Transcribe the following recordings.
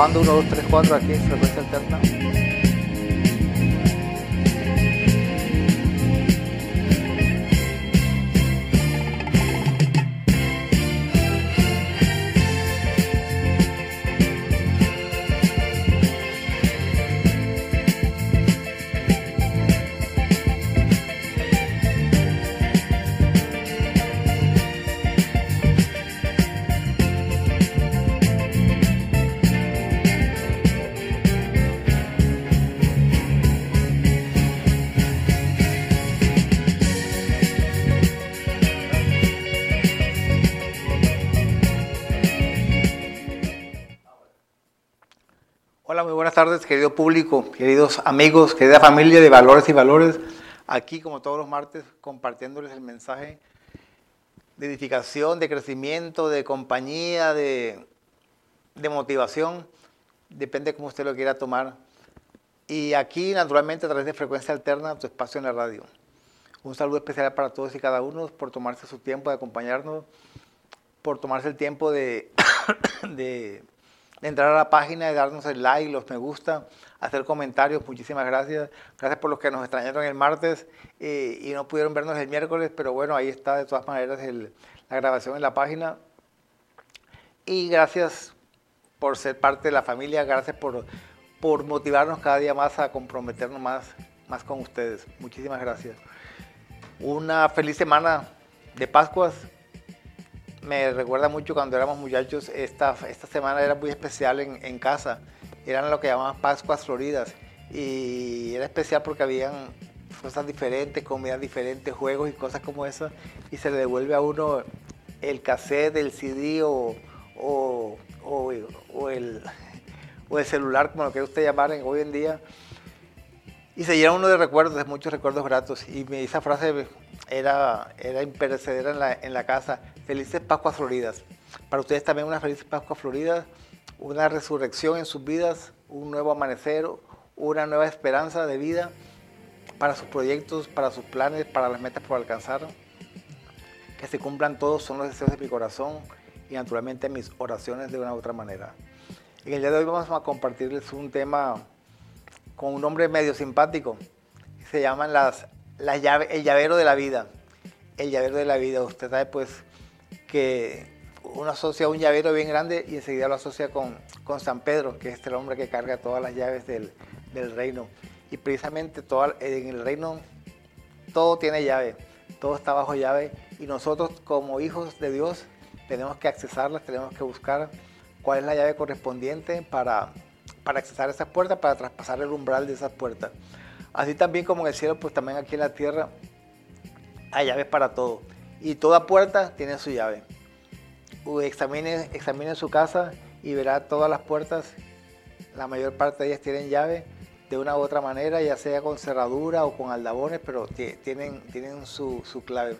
Probando 1, 2, 3, 4 aquí, frecuencia alterna. Buenas tardes, querido público, queridos amigos, querida familia de Valores y Valores. Aquí, como todos los martes, compartiéndoles el mensaje de edificación, de crecimiento, de compañía, de, de motivación. Depende de cómo usted lo quiera tomar. Y aquí, naturalmente, a través de Frecuencia Alterna, tu espacio en la radio. Un saludo especial para todos y cada uno por tomarse su tiempo de acompañarnos, por tomarse el tiempo de, de de entrar a la página, de darnos el like, los me gusta, hacer comentarios. Muchísimas gracias. Gracias por los que nos extrañaron el martes eh, y no pudieron vernos el miércoles, pero bueno, ahí está de todas maneras la grabación en la página. Y gracias por ser parte de la familia, gracias por, por motivarnos cada día más a comprometernos más, más con ustedes. Muchísimas gracias. Una feliz semana de Pascuas me recuerda mucho cuando éramos muchachos, esta, esta semana era muy especial en, en casa. Eran lo que llamaban Pascuas Floridas. Y era especial porque habían cosas diferentes, comidas diferentes, juegos y cosas como esas. Y se le devuelve a uno el cassette, el CD o, o, o, el, o el celular, como lo quiera usted llamar hoy en día. Y se llena uno de recuerdos, de muchos recuerdos gratos. Y esa frase era, era imperecedera en la, en la casa. Felices Pascuas Floridas. Para ustedes también unas felices Pascuas Floridas, una resurrección en sus vidas, un nuevo amanecer, una nueva esperanza de vida para sus proyectos, para sus planes, para las metas por alcanzar. Que se cumplan todos son los deseos de mi corazón y naturalmente mis oraciones de una u otra manera. En el día de hoy vamos a compartirles un tema con un nombre medio simpático. Se llaman las el llavero de la vida. El llavero de la vida. Usted sabe pues que uno asocia un llavero bien grande y enseguida lo asocia con, con San Pedro, que es el hombre que carga todas las llaves del, del reino. Y precisamente todo, en el reino todo tiene llave, todo está bajo llave y nosotros como hijos de Dios tenemos que accesarlas, tenemos que buscar cuál es la llave correspondiente para, para accesar esas puertas, para traspasar el umbral de esas puertas. Así también como en el cielo, pues también aquí en la tierra hay llaves para todo. Y toda puerta tiene su llave. Examine, examine su casa y verá todas las puertas, la mayor parte de ellas tienen llave de una u otra manera, ya sea con cerradura o con aldabones, pero tienen, tienen su, clave.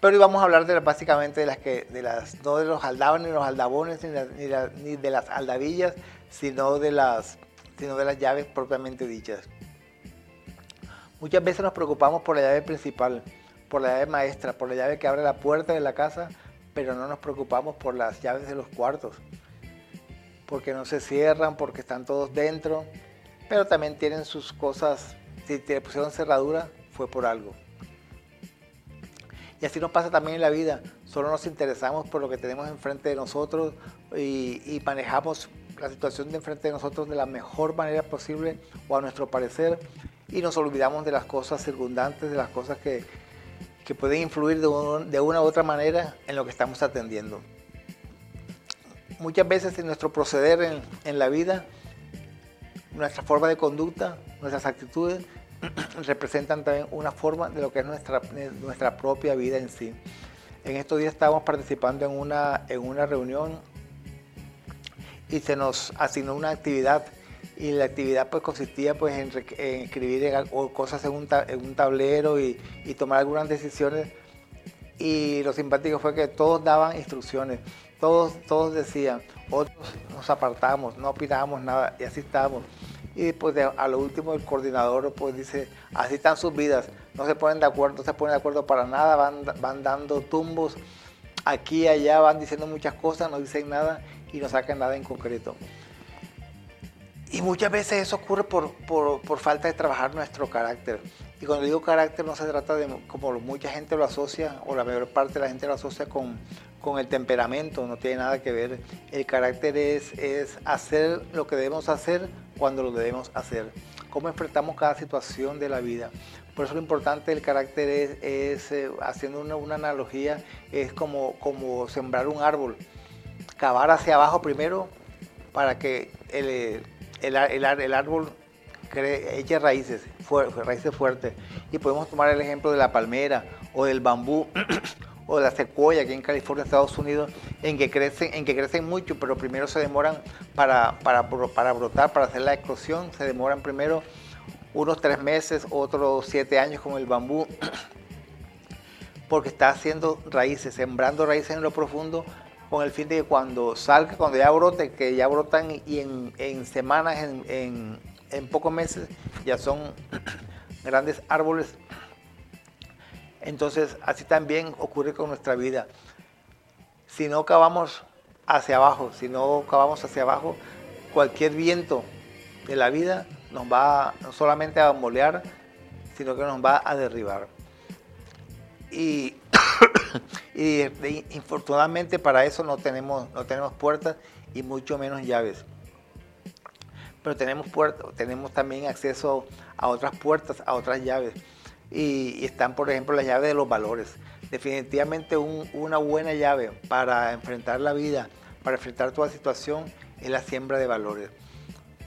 Pero hoy vamos a hablar de básicamente de las que, de las, no de los aldabones, ni los aldabones, ni, ni, de las aldavillas, sino de las, sino de las llaves propiamente dichas. Muchas veces nos preocupamos por la llave principal, por la llave maestra, por la llave que abre la puerta de la casa, pero no nos preocupamos por las llaves de los cuartos, porque no se cierran, porque están todos dentro, pero también tienen sus cosas, si te pusieron cerradura, fue por algo. Y así nos pasa también en la vida, solo nos interesamos por lo que tenemos enfrente de nosotros y, manejamos la situación de enfrente de nosotros de la mejor manera posible o a nuestro parecer y nos olvidamos de las cosas circundantes, de las cosas que, que pueden influir de, de, una u otra manera en lo que estamos atendiendo. Muchas veces en nuestro proceder en, en la vida, nuestra forma de conducta, nuestras actitudes, representan también una forma de lo que es nuestra, nuestra propia vida en sí. En estos días estábamos participando en una, en una reunión y se nos asignó una actividad y la actividad pues consistía pues en, escribir cosas en un, tablero y, tomar algunas decisiones y lo simpático fue que todos daban instrucciones, todos, todos decían, otros nos apartamos, no opinábamos nada y así estábamos. Y después a lo último el coordinador pues dice, así están sus vidas, no se ponen de acuerdo, no se ponen de acuerdo para nada, van, van dando tumbos aquí y allá, van diciendo muchas cosas, no dicen nada y no sacan nada en concreto. Y muchas veces eso ocurre por, por, falta de trabajar nuestro carácter. Y cuando digo carácter no se trata de, como mucha gente lo asocia, o la mayor parte de la gente lo asocia con, con el temperamento, no tiene nada que ver. El carácter es, es hacer lo que debemos hacer cuando lo debemos hacer. Cómo enfrentamos cada situación de la vida. Por eso lo importante del carácter es, eh, haciendo una, una, analogía, es como, como sembrar un árbol. Cavar hacia abajo primero para que el, el, el, árbol eche raíces, raíces fuertes. Y podemos tomar el ejemplo de la palmera o del bambú o de la secuoya aquí en California, Estados Unidos, en que crecen, en que crecen mucho, pero primero se demoran para, para, para brotar, para hacer la eclosión, se demoran primero unos tres meses, otros siete años como el bambú, porque está haciendo raíces, sembrando raíces en lo profundo con el fin de que cuando salga, cuando ya brote, que ya brotan y en, semanas, en, pocos meses, ya son grandes árboles. Entonces, así también ocurre con nuestra vida. Si no cavamos hacia abajo, si no cavamos hacia abajo, cualquier viento de la vida nos va no solamente a molear, sino que nos va a derribar. Y y infortunadamente para eso no tenemos, no tenemos puertas y mucho menos llaves. Pero tenemos, puertas, tenemos también acceso a otras puertas, a otras llaves. Y, están, por ejemplo, las llaves de los valores. Definitivamente una buena llave para enfrentar la vida, para enfrentar toda situación, es la siembra de valores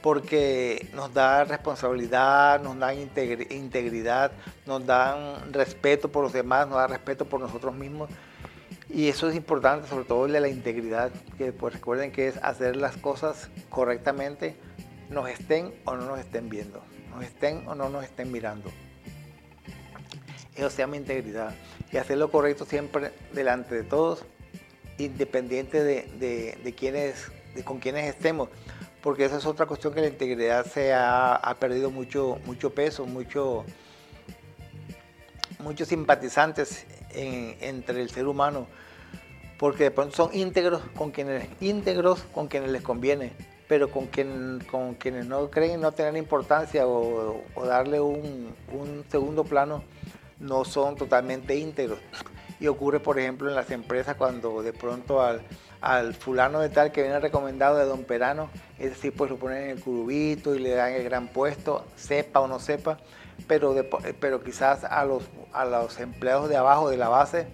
porque nos da responsabilidad, nos da integridad, nos dan respeto por los demás, nos da respeto por nosotros mismos. Y eso es importante, sobre todo de la integridad, que pues recuerden que es hacer las cosas correctamente, nos estén o no nos estén viendo, nos estén o no nos estén mirando. Eso se llama integridad. Y hacer lo correcto siempre delante de todos, independiente de, de con quienes estemos porque esa es otra cuestión que la integridad se ha, perdido mucho, mucho peso, mucho, muchos simpatizantes entre el ser humano, porque de pronto son íntegros con quienes, íntegros con quienes les conviene, pero con, quien, con quienes no creen no tener importancia o, darle un, un segundo plano, no son totalmente íntegros. Y ocurre, por ejemplo, en las empresas cuando de pronto al, al fulano de tal que viene recomendado de Don Perano, ese sí pues lo ponen en el curubito y le dan el gran puesto, sepa o no sepa, pero, pero quizás a los, a los empleados de abajo de la base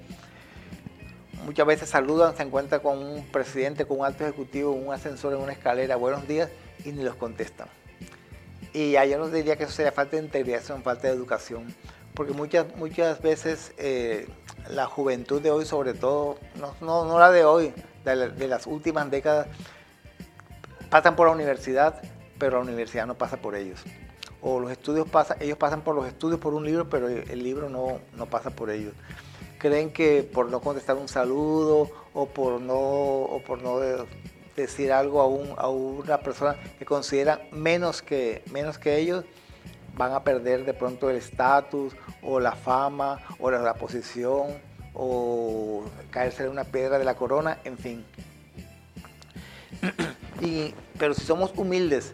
muchas veces saludan, se encuentran con un presidente, con un alto ejecutivo, un ascensor en una escalera, buenos días, y ni los contestan. Y yo no diría que eso sería falta de integridad, sino falta de educación, porque muchas, muchas veces eh, la juventud de hoy, sobre todo, no, no, no la de hoy, de, las últimas décadas pasan por la universidad, pero la universidad no pasa por ellos. O los estudios pasan, ellos pasan por los estudios por un libro, pero el libro no, no pasa por ellos. Creen que por no contestar un saludo o por no, o por no decir algo a, un, a una persona que consideran menos que, menos que ellos, van a perder de pronto el estatus o la fama o la posición o caerse de una piedra de la corona, en fin. Y, pero si somos humildes,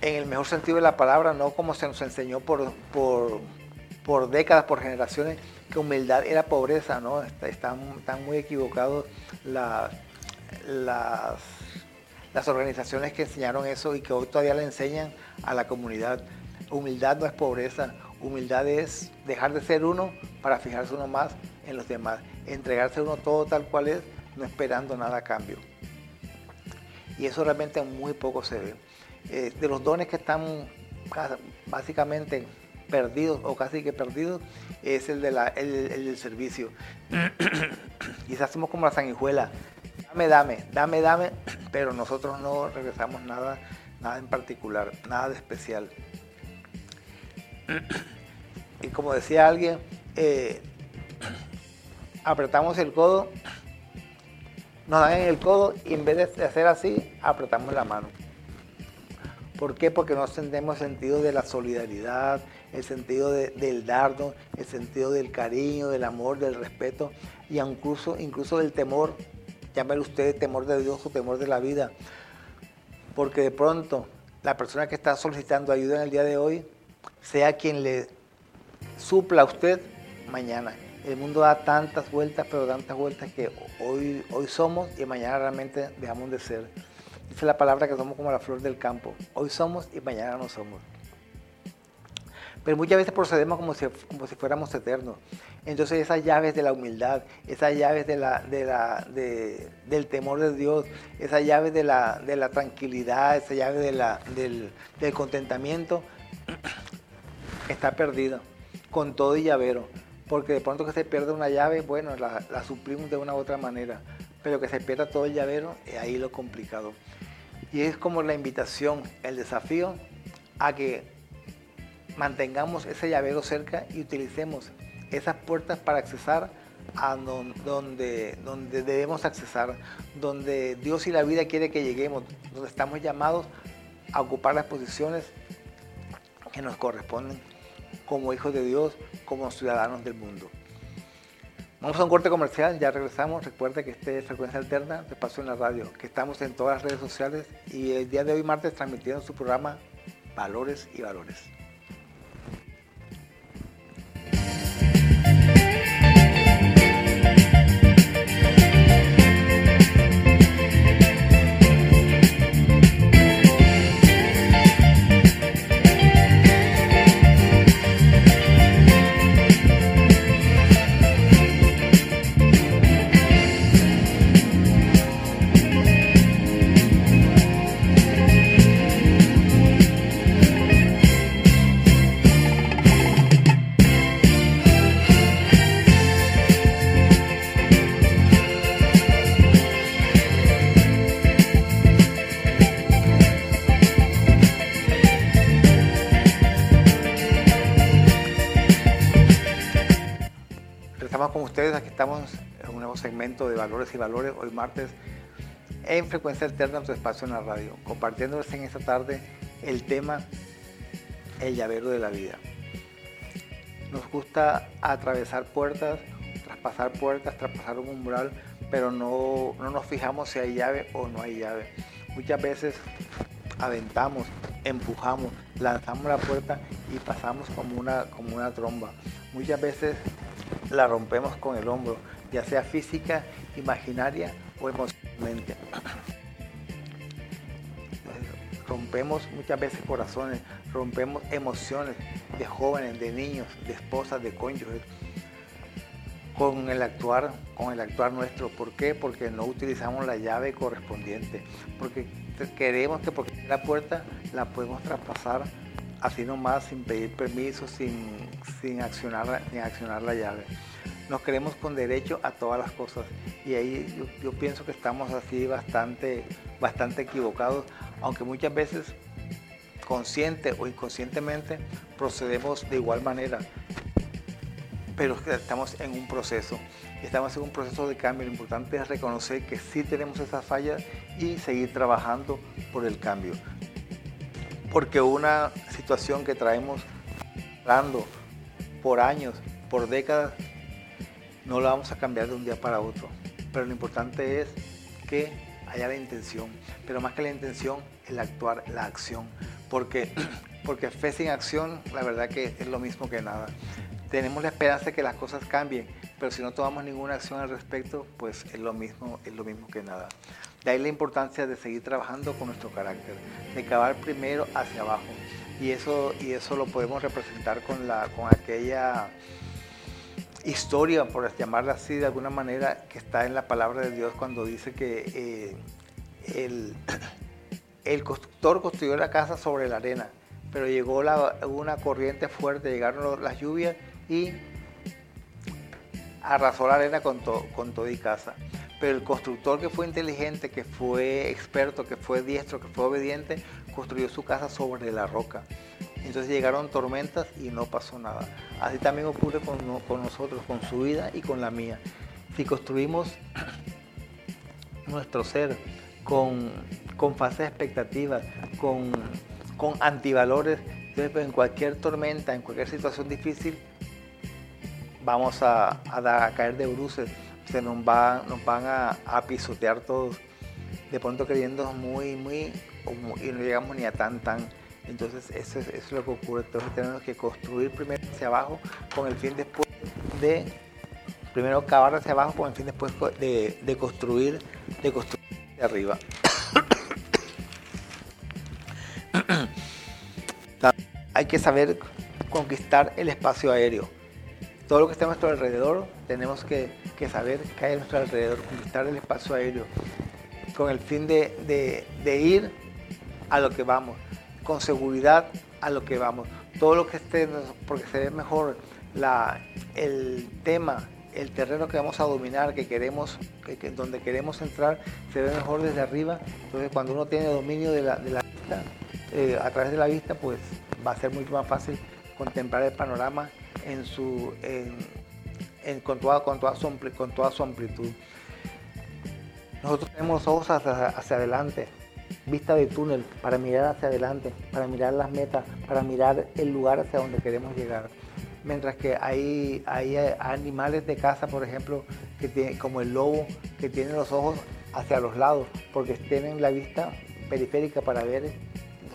en el mejor sentido de la palabra, no como se nos enseñó por, por, décadas, por generaciones, que humildad era pobreza, ¿no? Están, están muy equivocados las, las organizaciones que enseñaron eso y que hoy todavía le enseñan a la comunidad. Humildad no es pobreza, Humildad es dejar de ser uno para fijarse uno más en los demás, entregarse uno todo tal cual es, no esperando nada a cambio. Y eso realmente muy poco se ve. Eh, de los dones que están básicamente perdidos o casi que perdidos, es el, de del servicio. Quizás somos como la sanguijuela, dame, dame, dame, dame, pero nosotros no regresamos nada, nada en particular, nada de especial. Y como decía alguien, eh, apretamos el codo, nos dan en el codo y en vez de hacer así, apretamos la mano. ¿Por qué? Porque no entendemos el sentido de la solidaridad, el sentido del dardo, el sentido del cariño, del amor, del respeto y incluso, incluso del temor, llámelo usted temor de Dios o temor de la vida. porque de pronto la persona que está solicitando ayuda en el día de hoy sea quien le supla a usted mañana. El mundo da tantas vueltas, pero tantas vueltas que hoy, hoy somos y mañana realmente dejamos de ser. Dice la palabra que somos como la flor del campo. Hoy somos y mañana no somos. Pero muchas veces procedemos como si, como si fuéramos eternos. Entonces esas llaves de la humildad, esas llaves de la, de la, del temor de Dios, esas llaves de la, de la tranquilidad, esa llave de la, del, del contentamiento, está perdida con todo y llavero. Porque de pronto que se pierde una llave, bueno, la, la suplimos de una u otra manera. Pero que se pierda todo el llavero, es ahí lo complicado. Y es como la invitación, el desafío a que mantengamos ese llavero cerca y utilicemos esas puertas para accesar a donde, donde debemos accesar, donde Dios y la vida quiere que lleguemos, donde estamos llamados a ocupar las posiciones que nos corresponden como hijos de Dios, como ciudadanos del mundo. Vamos a un corte comercial, ya regresamos. Recuerda que este es Frecuencia Alterna de Paso en la Radio, que estamos en todas las redes sociales y el día de hoy martes transmitiendo su programa Valores y Valores. Valores, hoy martes, en Frecuencia Alterna, tu espacio en la radio, compartiéndoles en esta tarde el tema El llavero de la vida. Nos gusta atravesar puertas, traspasar puertas, traspasar un umbral, pero no, no nos fijamos si hay llave o no hay llave. Muchas veces aventamos, empujamos, lanzamos la puerta y pasamos como una, como una tromba. Muchas veces la rompemos con el hombro, ya sea física, imaginaria o emocionalmente. rompemos muchas veces corazones, rompemos emociones de jóvenes, de niños, de esposas, de cónyuges con el actuar, con el actuar nuestro. ¿Por qué? Porque no utilizamos la llave correspondiente. Porque queremos que porque la puerta la podemos traspasar así nomás, sin pedir permiso, sin, sin, accionar, sin accionar la llave. Nos queremos con derecho a todas las cosas. Y ahí yo, pienso que estamos así bastante, bastante equivocados, aunque muchas veces consciente o inconscientemente procedemos de igual manera, pero estamos en un proceso, estamos en un proceso de cambio, lo importante es reconocer que sí tenemos esas fallas y seguir trabajando por el cambio. Porque una situación que traemos por años, por décadas, no la vamos a cambiar de un día para otro. Pero lo importante es que haya la intención, pero más que la intención, el actuar, la acción, porque, porque fe sin acción, la verdad que es lo mismo que nada. Tenemos la esperanza de que las cosas cambien, pero si no tomamos ninguna acción al respecto, pues es lo mismo, es lo mismo que nada. De ahí la importancia de seguir trabajando con nuestro carácter, de cavar primero hacia abajo. Y eso, y eso lo podemos representar con, la, con aquella historia, por llamarla así de alguna manera, que está en la palabra de Dios cuando dice que eh, el, el, constructor construyó la casa sobre la arena, pero llegó una corriente fuerte, llegaron las lluvias y arrasó la arena con, con todo y casa pero el constructor que fue inteligente, que fue experto, que fue diestro, que fue obediente, construyó su casa sobre la roca. Entonces llegaron tormentas y no pasó nada. Así también ocurre con, nosotros, con su vida y con la mía. Si construimos nuestro ser con, con falsas expectativas, con, antivalores, entonces pues, en cualquier tormenta, en cualquier situación difícil, vamos a, a caer de bruces se nos, va, nos van a, pisotear todos, de pronto creyendo muy, muy y no llegamos ni a tan, tan. Entonces eso es, lo que ocurre. Entonces tenemos que construir primero hacia abajo con el fin después de, primero cavar hacia abajo con el fin después de, construir, de construir hacia arriba. Hay que saber conquistar el espacio aéreo. Todo lo que está a nuestro alrededor tenemos que, saber que hay a nuestro alrededor, conquistar el espacio aéreo con el fin de, ir a lo que vamos, con seguridad a lo que vamos. Todo lo que esté, porque se ve mejor la, el tema, el terreno que vamos a dominar, que queremos, que, donde queremos entrar, se ve mejor desde arriba. Entonces cuando uno tiene dominio de la, vista, eh, a través de la vista, pues va a ser mucho más fácil contemplar el panorama en su, con, toda, con, toda su, con toda amplitud. Nosotros tenemos los ojos hacia, adelante, vista de túnel para mirar hacia adelante, para mirar las metas, para mirar el lugar hacia donde queremos llegar. Mientras que hay, hay animales de casa, por ejemplo, que tienen, como el lobo, que tienen los ojos hacia los lados, porque tienen la vista periférica para ver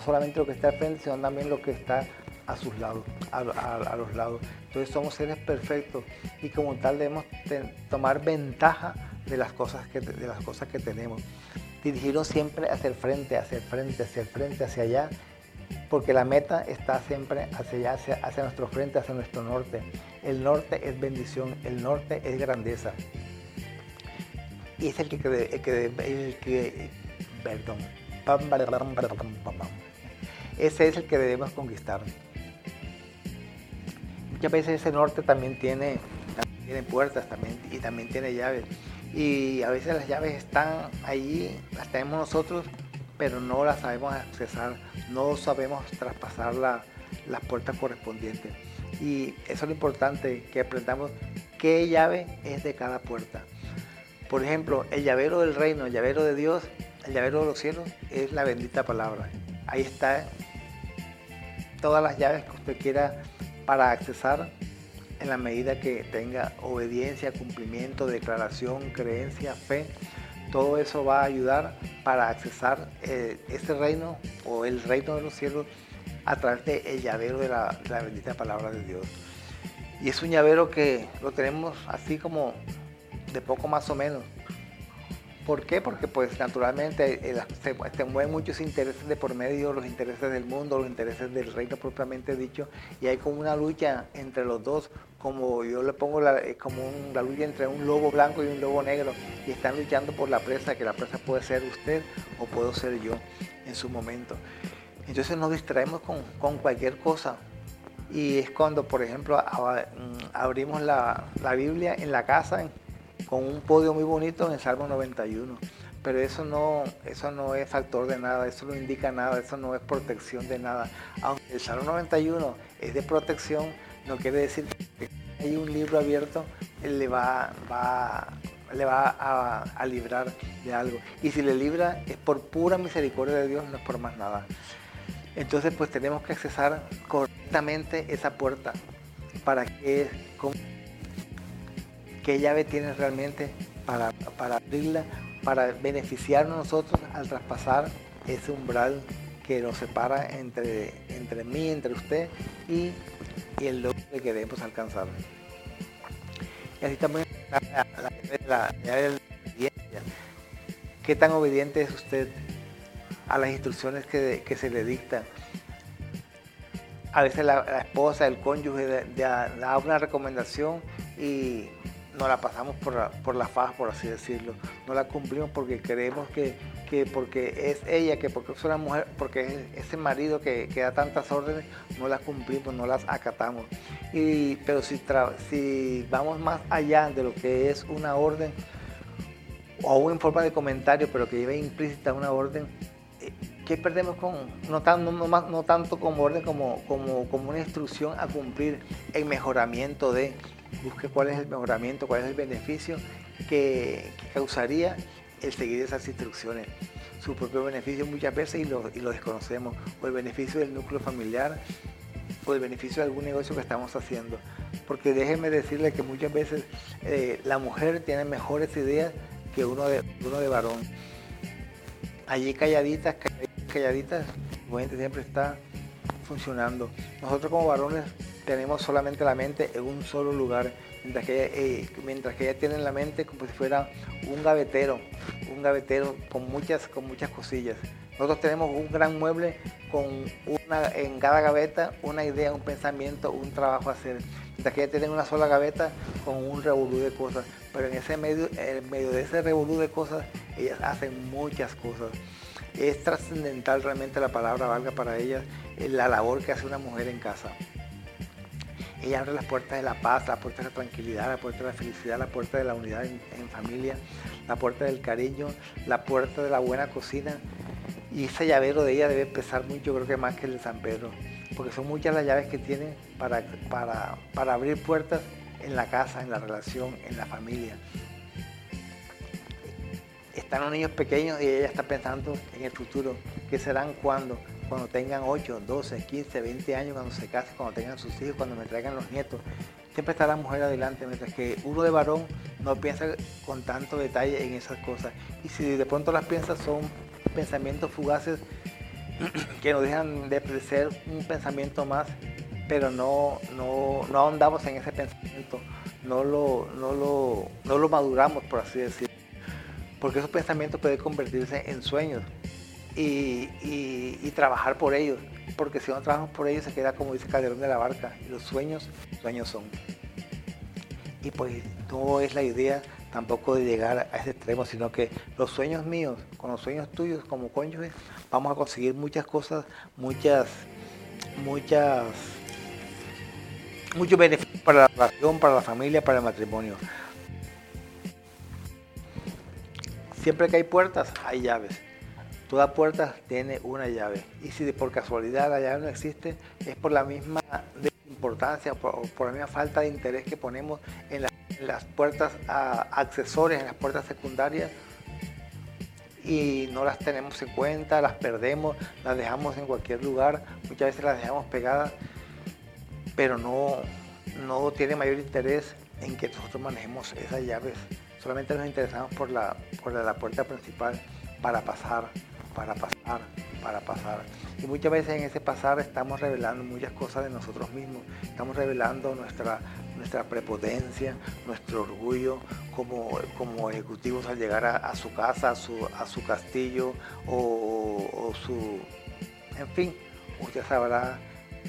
solamente lo que está frente, sino también lo que está a sus lados, a, los lados. Entonces somos seres perfectos y como tal debemos tomar ventaja de las cosas que, de las cosas que tenemos. Dirigirnos siempre hacia el frente, hacia el frente, hacia el frente, hacia allá, porque la meta está siempre hacia allá, hacia, hacia nuestro frente, hacia nuestro norte. El norte es bendición, el norte es grandeza. Y es el que, el que, que perdón, ese es el que debemos conquistar. Muchas veces ese norte también tiene, tiene puertas también, y también tiene llaves y a veces las llaves están allí, las tenemos nosotros, pero no las sabemos accesar, no sabemos traspasar las puertas correspondientes. Y eso es lo importante, que aprendamos qué llave es de cada puerta. Por ejemplo, el llavero del reino, el llavero de Dios, el llavero de los cielos es la bendita palabra. Ahí está todas las llaves que usted quiera para accesar en la medida que tenga obediencia, cumplimiento, declaración, creencia, fe. Todo eso va a ayudar para accesar eh, ese reino o el reino de los cielos a través del el llavero de la, de bendita palabra de Dios. Y es un llavero que lo tenemos así como de poco más o menos. ¿Por qué? Porque pues naturalmente eh, se, mueven muchos intereses de por medio, los intereses del mundo, los intereses del reino propiamente dicho, y hay como una lucha entre los dos, como yo le pongo la, eh, como la lucha entre un lobo blanco y un lobo negro, y están luchando por la presa, que la presa puede ser usted o puedo ser yo en su momento. Entonces nos distraemos con, cualquier cosa, y es cuando, por ejemplo, mm, abrimos la, la Biblia en la casa, con un podio muy bonito en el Salmo 91. Pero eso no, eso no es factor de nada, eso no indica nada, eso no es protección de nada. Aunque el Salmo 91 es de protección, no quiere decir que hay un libro abierto, le va, va, le va a, librar de algo. Y si le libra es por pura misericordia de Dios, no es por más nada. Entonces pues tenemos que accesar correctamente esa puerta para que qué llave tienes realmente para, para abrirla, para beneficiarnos nosotros al traspasar ese umbral que nos separa entre, entre mí, entre usted y, el logro que queremos alcanzar. Y así también la, la, obediencia. ¿Qué tan obediente es usted a las instrucciones que, se le dictan? A veces la, esposa, el cónyuge da una recomendación y no la pasamos por la, por la faja, por así decirlo. No la cumplimos porque creemos que, porque es ella, que porque es una mujer, porque es ese marido que, da tantas órdenes, no las cumplimos, no las acatamos. Y, pero si, si vamos más allá de lo que es una orden, o en forma de comentario, pero que lleve implícita una orden, eh, ¿qué perdemos con, no, tan, no, tanto como orden como, como, como una instrucción a cumplir el mejoramiento de busque cuál es el mejoramiento, cuál es el beneficio que, causaría el seguir esas instrucciones. Su propio beneficio muchas veces y lo, desconocemos, o el beneficio del núcleo familiar, o el beneficio de algún negocio que estamos haciendo. Porque déjenme decirle que muchas veces eh, la mujer tiene mejores ideas que uno de, uno de varón. Allí calladitas, calladitas, su mente siempre está funcionando. Nosotros como varones tenemos solamente la mente en un solo lugar, mientras que, eh, mientras que ella tiene la mente como si fuera un gavetero, un gavetero con muchas, con muchas cosillas. Nosotros tenemos un gran mueble con una, en cada gaveta una idea, un pensamiento, un trabajo a hacer. Mientras que ella tiene una sola gaveta con un revolú de cosas. Pero en ese medio, en medio de ese revolú de cosas, ellas hacen muchas cosas. Es trascendental realmente la palabra valga para ellas la labor que hace una mujer en casa. Ella abre las puertas de la paz, la puerta de la tranquilidad, la puerta de la felicidad, la puerta de la unidad en, familia, la puerta del cariño, la puerta de la buena cocina. Y ese llavero de ella debe pesar mucho, creo que más que el de San Pedro, porque son muchas las llaves que tiene para, para, para abrir puertas en la casa, en la relación, en la familia. Están los niños pequeños y ella está pensando en el futuro, qué serán cuando, cuando tengan 8, 12, 15, 20 años, cuando se casen, cuando tengan sus hijos, cuando me traigan los nietos. Siempre está la mujer adelante, mientras que uno de varón no piensa con tanto detalle en esas cosas. Y si de pronto las piensa, son pensamientos fugaces que nos dejan de ser un pensamiento más, pero no, no, no ahondamos en ese pensamiento, no lo, no, lo, no lo maduramos, por así decirlo. Porque esos pensamientos pueden convertirse en sueños y, trabajar por ellos, porque si no trabajamos por ellos se queda como dice Calderón de la Barca, los sueños, sueños son. Y pues no es la idea tampoco de llegar a ese extremo, sino que los sueños míos, con los sueños tuyos como cónyuges, vamos a conseguir muchas cosas, muchas, muchas, muchos beneficios para la relación, para la familia, para el matrimonio. Siempre que hay puertas, hay llaves. Toda puerta tiene una llave. Y si por casualidad la llave no existe, es por la misma importancia, por, por la misma falta de interés que ponemos en, las puertas accesorias, en las puertas secundarias, y no las tenemos en cuenta, las perdemos, las dejamos en cualquier lugar, muchas veces las dejamos pegadas, pero no, no tiene mayor interés en que nosotros manejemos esas llaves. Solamente nos interesamos por la, por la puerta principal para pasar para pasar, para pasar. Y muchas veces en ese pasar estamos revelando muchas cosas de nosotros mismos, estamos revelando nuestra, nuestra prepotencia, nuestro orgullo como, como ejecutivos al llegar a, su casa, a su, a su castillo o, su... En fin, usted sabrá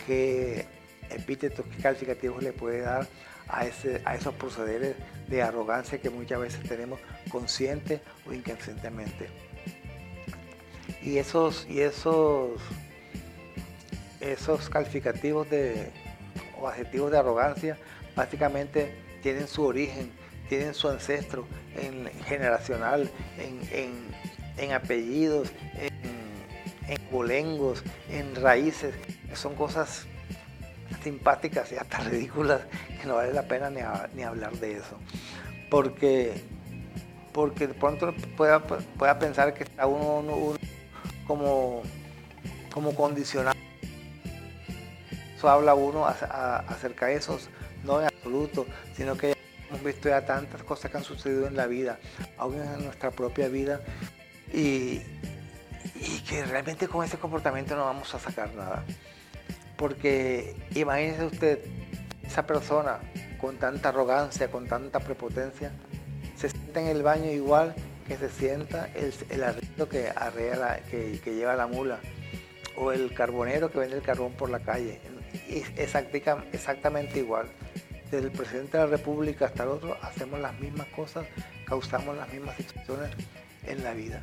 qué epítetos, qué calificativos le puede dar a, ese, a esos procederes de arrogancia que muchas veces tenemos consciente o inconscientemente. Y esos, y esos, esos calificativos de, o adjetivos de arrogancia básicamente tienen su origen, tienen su ancestro en, generacional, en, apellidos, en, en bolengos, en raíces, son cosas simpáticas y hasta ridículas que no vale la pena ni, hablar de eso. Porque, porque de pronto pueda, pueda pensar que está uno como, como condicionado. Eso habla uno acerca de esos, no en absoluto, sino que hemos visto ya tantas cosas que han sucedido en la vida, aún en nuestra propia vida, y, y que realmente con ese comportamiento no vamos a sacar nada. Porque imagínese usted, esa persona con tanta arrogancia, con tanta prepotencia, se sienta en el baño igual que se sienta el, el que, arrea que, lleva la mula o el carbonero que vende el carbón por la calle. Exactamente igual. Desde el presidente de la República hasta el otro hacemos las mismas cosas, causamos las mismas situaciones en la vida.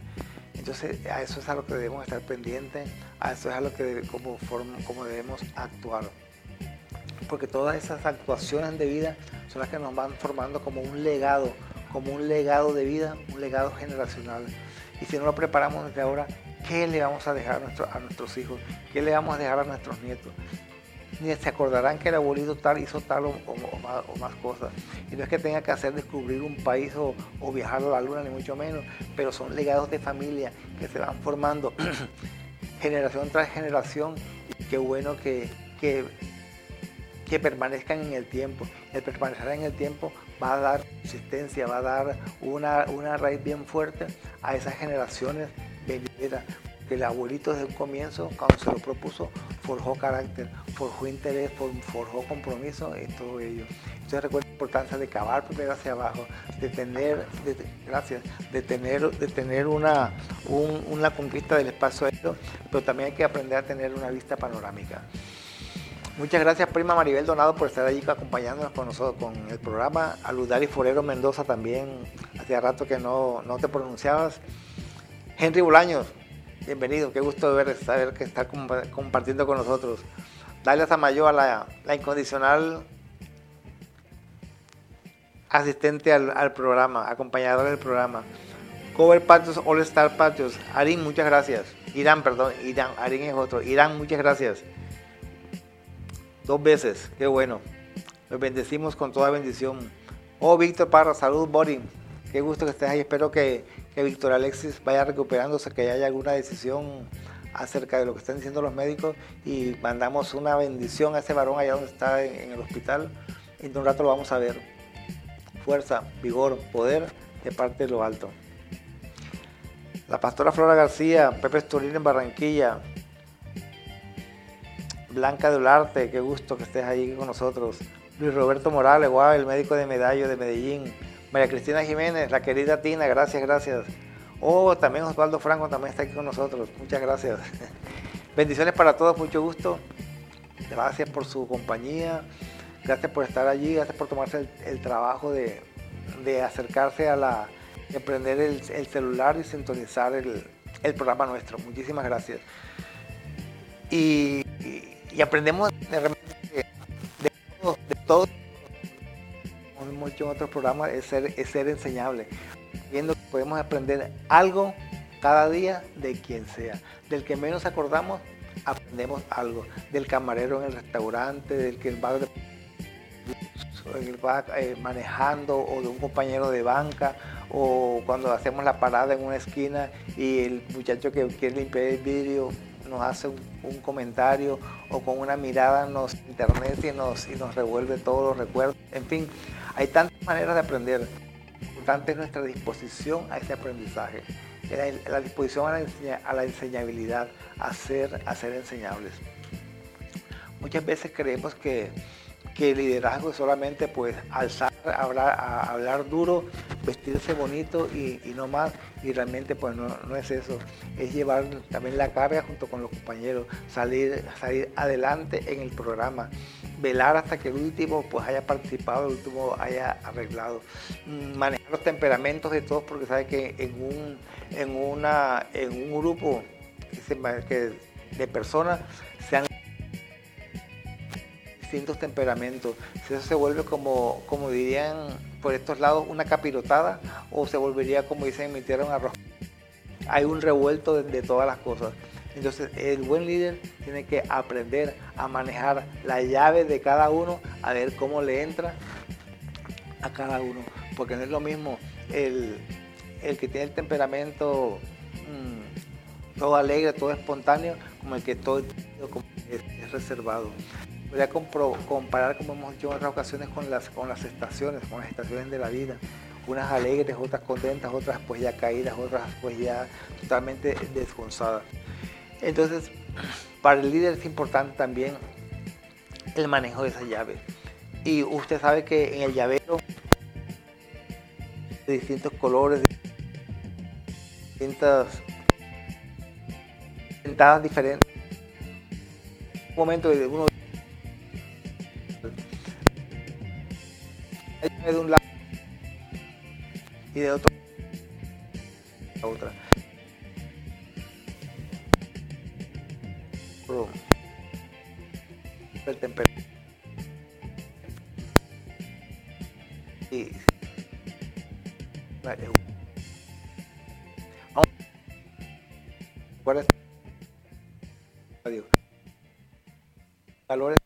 Entonces a eso es a lo que debemos estar pendientes, a eso es a lo que como, como debemos actuar. Porque todas esas actuaciones de vida son las que nos van formando como un legado, como un legado de vida, un legado generacional. Y si no lo preparamos desde ahora, ¿qué le vamos a dejar a, nuestros hijos? ¿Qué le vamos a dejar a nuestros nietos? Ni se acordarán que el abuelito tal hizo tal o, más, cosas. Y no es que tenga que hacer descubrir un país o, viajar a la luna, ni mucho menos, pero son legados de familia que se van formando generación tras generación. Y qué bueno que, que, que permanezcan en el tiempo. El permanecer en el tiempo va a dar consistencia, va a dar una, una raíz bien fuerte a esas generaciones venideras. porque el abuelito desde un comienzo, cuando se lo propuso, forjó carácter, forjó interés, forjó compromiso en todo ello. Entonces recuerda la importancia de cavar primero hacia abajo, de tener, gracias, de tener, de tener una, una conquista del espacio aéreo, pero también hay que aprender a tener una vista panorámica. Muchas gracias, prima Maribel Donado, por estar allí acompañándonos con nosotros con el programa. A Ludari Forero Mendoza también, hacía rato que no, no te pronunciabas. Henry Bolaños, bienvenido, qué gusto ver, saber que está compartiendo con nosotros. Dalia Samayo, a la, la incondicional asistente al, programa, acompañadora del programa. Cover Patios, All Star Patios. Arin, muchas gracias. Irán, perdón, Irán, Arin es otro. Irán, muchas gracias. Dos veces, qué bueno. Los bendecimos con toda bendición. Oh, Víctor Parra, salud, Bori. Qué gusto que estés ahí. Espero que, que Víctor Alexis vaya recuperándose, que haya alguna decisión acerca de lo que están diciendo los médicos y mandamos una bendición a ese varón allá donde está en, el hospital. Y en un rato lo vamos a ver. Fuerza, vigor, poder de parte de lo alto. La pastora Flora García, Pepe Esturín en Barranquilla, Blanca Dularte, qué gusto que estés ahí con nosotros. Luis Roberto Morales, guau, el médico de Medallo de Medellín. María Cristina Jiménez, la querida Tina, gracias, gracias. Oh, también Osvaldo Franco también está aquí con nosotros. Muchas gracias. Bendiciones para todos, mucho gusto. Gracias por su compañía. Gracias por estar allí, gracias por tomarse el, trabajo de, acercarse a la, de prender el, celular y sintonizar el, programa nuestro. Muchísimas gracias. y aprendemos de, de, de, todo, hemos hecho en otros programas, es ser, es ser enseñable, viendo que podemos aprender algo cada día de quien sea. Del que menos acordamos, aprendemos algo. Del camarero en el restaurante, del que va, va eh, manejando, o de un compañero de banca, o cuando hacemos la parada en una esquina y el muchacho que quiere limpiar el vidrio nos hace un, comentario o con una mirada nos internet y nos, y nos revuelve todos los recuerdos. En fin, hay tantas maneras de aprender. Importante es nuestra disposición a ese aprendizaje, la disposición a la, a la enseñabilidad, a ser, a ser enseñables. Muchas veces creemos que que el liderazgo es solamente pues alzar, hablar, hablar duro, vestirse bonito y, no más. Y realmente pues no, es eso. Es llevar también la carga junto con los compañeros, salir, salir adelante en el programa, velar hasta que el último pues haya participado, el último haya arreglado. Mm, manejar los temperamentos de todos porque sabe que en un, en una, en un grupo de personas se han distintos temperamentos. Eso se vuelve como, como dirían por estos lados, una capirotada, o se volvería, como dicen en mi tierra, un arroz. Hay un revuelto de, todas las cosas. Entonces, el buen líder tiene que aprender a manejar la llave de cada uno, a ver cómo le entra a cada uno. Porque no es lo mismo el, que tiene el temperamento mm, todo alegre, todo espontáneo, como el que todo es reservado. Voy a comparar, como hemos dicho en otras ocasiones, con las, con las estaciones, con las estaciones de la vida. Unas alegres, otras contentas, otras pues ya caídas, otras pues ya totalmente desgonzadas. Entonces, para el líder es importante también el manejo de esa llave. Y usted sabe que en el llavero de distintos colores, de distintas sentadas diferentes. Un momento uno de un lado y de otro la otra. El temperamento. Y ¿Cuál es? Valores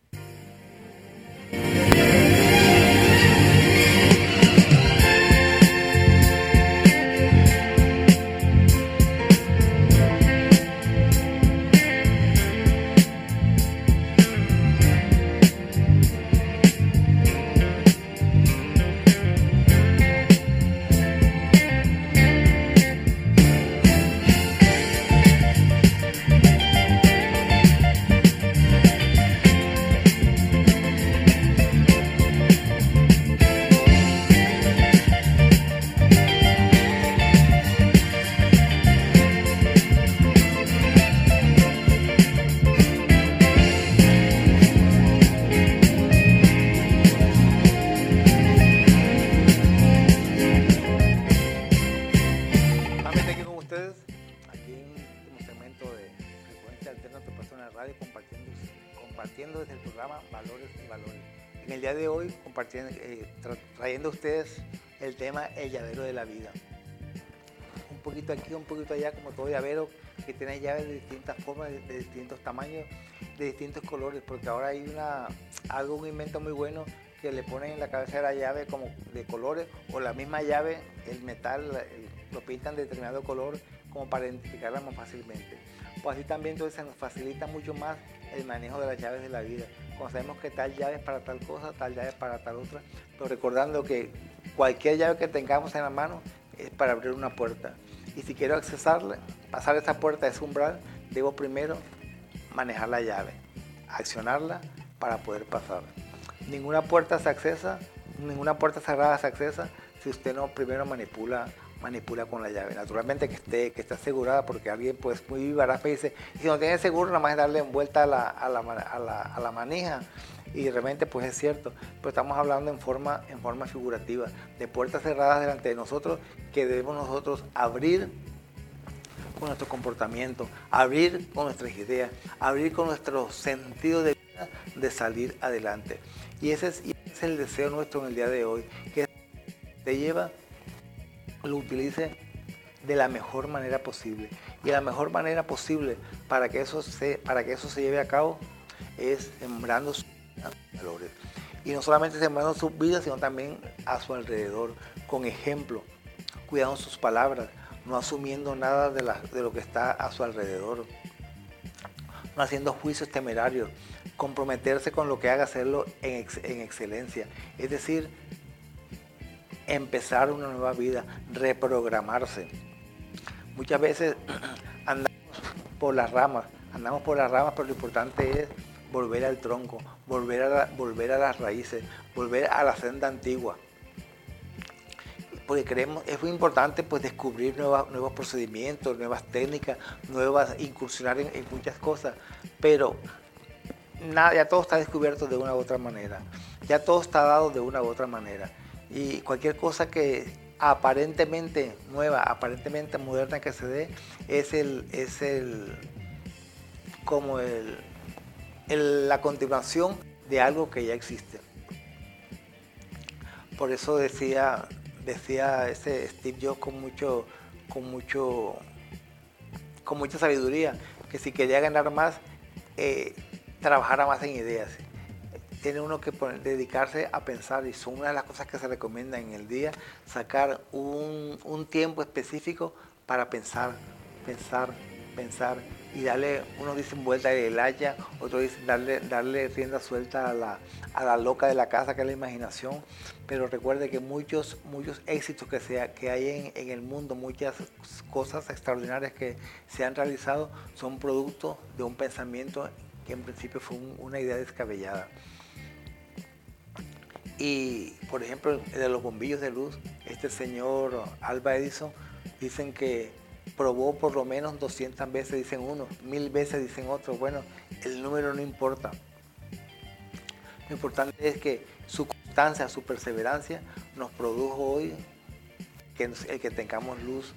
eh, trayendo a ustedes el tema El llavero de la vida. Un poquito aquí, un poquito allá, como todo llavero que tiene llaves de distintas formas, de, de distintos tamaños, de distintos colores, porque ahora hay una, algo, un invento muy bueno que le ponen en la cabeza de la llave como de colores o la misma llave, el metal, lo pintan de determinado color como para identificarla más fácilmente. Pues así también entonces nos facilita mucho más el manejo de las llaves de la vida. Cuando sabemos que tal llave es para tal cosa, tal llave es para tal otra, pero recordando que cualquier llave que tengamos en la mano es para abrir una puerta. Y si quiero accesarla, pasar esa puerta, ese umbral, debo primero manejar la llave, accionarla para poder pasar. Ninguna puerta se accesa, ninguna puerta cerrada se accesa si usted no primero manipula manipula con la llave. Naturalmente que esté, que esté asegurada porque alguien pues muy barato dice, si no tiene seguro nada más es darle vuelta a la, a la, a la, manija y realmente pues es cierto, pero estamos hablando en forma, en forma figurativa, de puertas cerradas delante de nosotros que debemos nosotros abrir con nuestro comportamiento, abrir con nuestras ideas, abrir con nuestro sentido de vida de salir adelante. Y ese es, es el deseo nuestro en el día de hoy, que te lleva lo utilice de la mejor manera posible. Y la mejor manera posible para que eso se, para que eso se lleve a cabo es sembrando sus valores. Y no solamente sembrando sus vidas, sino también a su alrededor, con ejemplo, cuidando sus palabras, no asumiendo nada de, de lo que está a su alrededor, no haciendo juicios temerarios, comprometerse con lo que haga, hacerlo en, en excelencia. Es decir, empezar una nueva vida, reprogramarse. Muchas veces andamos por las ramas, andamos por las ramas, pero lo importante es volver al tronco, volver a, volver a las raíces, volver a la senda antigua. Porque creemos, es muy importante pues descubrir nuevos procedimientos, nuevas técnicas, nuevas, incursionar en, en muchas cosas, pero nada, ya todo está descubierto de una u otra manera, ya todo está dado de una u otra manera y cualquier cosa que aparentemente nueva, aparentemente moderna que se dé, es el, es el como el, la continuación de algo que ya existe. Por eso decía, decía ese Steve Jobs con mucho, con mucho, con mucha sabiduría, que si quería ganar más, eh, trabajara más en ideas tiene uno que dedicarse a pensar y son una de las cosas que se recomienda en el día, sacar un, tiempo específico para pensar, pensar, pensar y darle, unos dicen vuelta el haya, otros dicen darle, darle rienda suelta a la, a la loca de la casa que es la imaginación, pero recuerde que muchos, muchos éxitos que, sea, que hay en, en el mundo, muchas cosas extraordinarias que se han realizado son producto de un pensamiento que en principio fue una idea descabellada. Y, por ejemplo, de los bombillos de luz, este señor Alba Edison, dicen que probó por lo menos 200 veces, dicen uno, mil veces, dicen otros. Bueno, el número no importa. Lo importante es que su constancia, su perseverancia nos produjo hoy que, el que tengamos luz,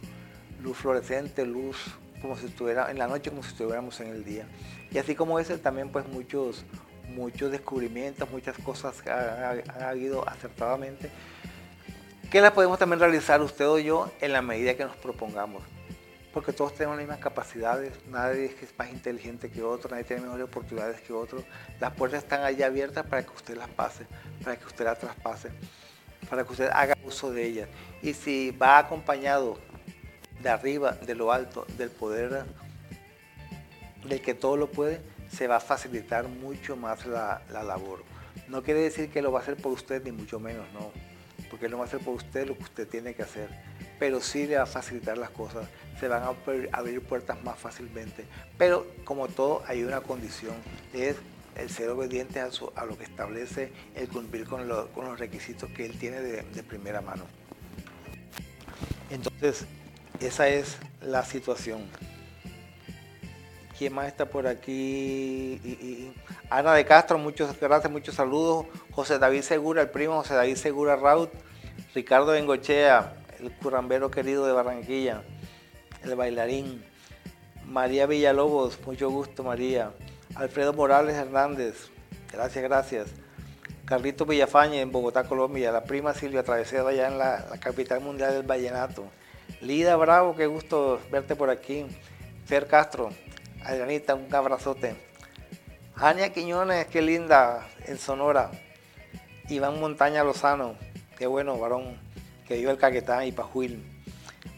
luz fluorescente, luz como si estuviera en la noche, como si estuviéramos en el día. Y así como ese, también pues muchos, muchos descubrimientos, muchas cosas que han, habido acertadamente, que las podemos también realizar usted o yo en la medida que nos propongamos. Porque todos tenemos las mismas capacidades, nadie es más inteligente que otro, nadie tiene mejores oportunidades que otro. Las puertas están allá abiertas para que usted las pase, para que usted las traspase, para que usted haga uso de ellas. Y si va acompañado de arriba, de lo alto, del poder del que todo lo puede, se va a facilitar mucho más la, labor. No quiere decir que lo va a hacer por usted, ni mucho menos, no. Porque no va a hacer por usted lo que usted tiene que hacer. Pero sí le va a facilitar las cosas. Se van a abrir puertas más fácilmente. Pero como todo, hay una condición. Es el ser obediente a, lo que establece, el cumplir con, los requisitos que él tiene de primera mano. Entonces, esa es la situación. ¿Quién más está por aquí? Ana de Castro, muchas gracias, muchos saludos. José David Segura, el primo José David Segura Raut. Ricardo Bengochea, el curambero querido de Barranquilla. el bailarín. María Villalobos, mucho gusto María. Alfredo Morales Hernández, gracias, gracias. Carlito Villafañe en Bogotá, Colombia. La prima Silvia Travesera allá en la, la capital mundial del vallenato. Lida Bravo, qué gusto verte por aquí. Fer Castro, Adrianita, un abrazote. Ania Quiñones, qué linda, en Sonora. Iván Montaña Lozano, qué bueno, varón, que vive el Caquetá y Pajuil.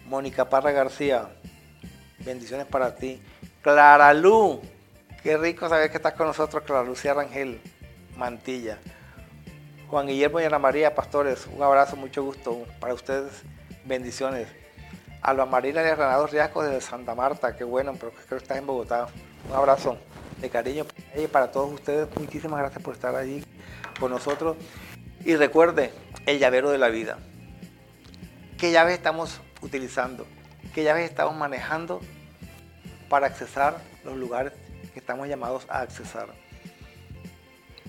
Mónica Parra García, bendiciones para ti. Clara Lu, qué rico saber que estás con nosotros, Clara Lucía Rangel, Mantilla. Juan Guillermo y Ana María Pastores, un abrazo, mucho gusto para ustedes, bendiciones. Alba Marina de Renado Riascos desde Santa Marta, qué bueno, pero creo que estás en Bogotá. Un abrazo de cariño para todos ustedes. Muchísimas gracias por estar allí con nosotros. Y recuerde el llavero de la vida. ¿Qué llaves estamos utilizando? ¿Qué llaves estamos manejando para accesar los lugares que estamos llamados a accesar?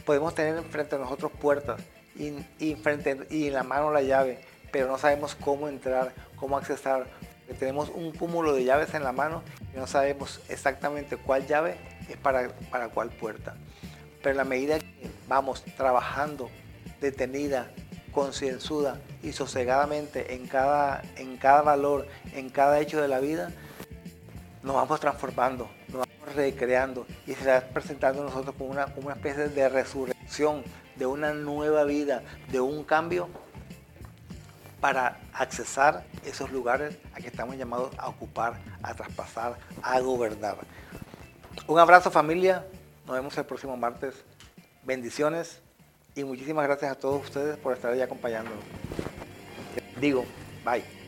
Podemos tener enfrente de nosotros puertas y, y, frente, y en la mano la llave, pero no sabemos cómo entrar, cómo accesar. Tenemos un cúmulo de llaves en la mano y no sabemos exactamente cuál llave es para, para cuál puerta. Pero en la medida que vamos trabajando detenida, concienzuda y sosegadamente en cada, en cada valor, en cada hecho de la vida, nos vamos transformando, nos vamos recreando y se va presentando nosotros como una, como una especie de resurrección, de una nueva vida, de un cambio para accesar esos lugares a que estamos llamados a ocupar, a traspasar, a gobernar. Un abrazo familia, nos vemos el próximo martes. Bendiciones y muchísimas gracias a todos ustedes por estar ahí acompañándonos. Digo, bye.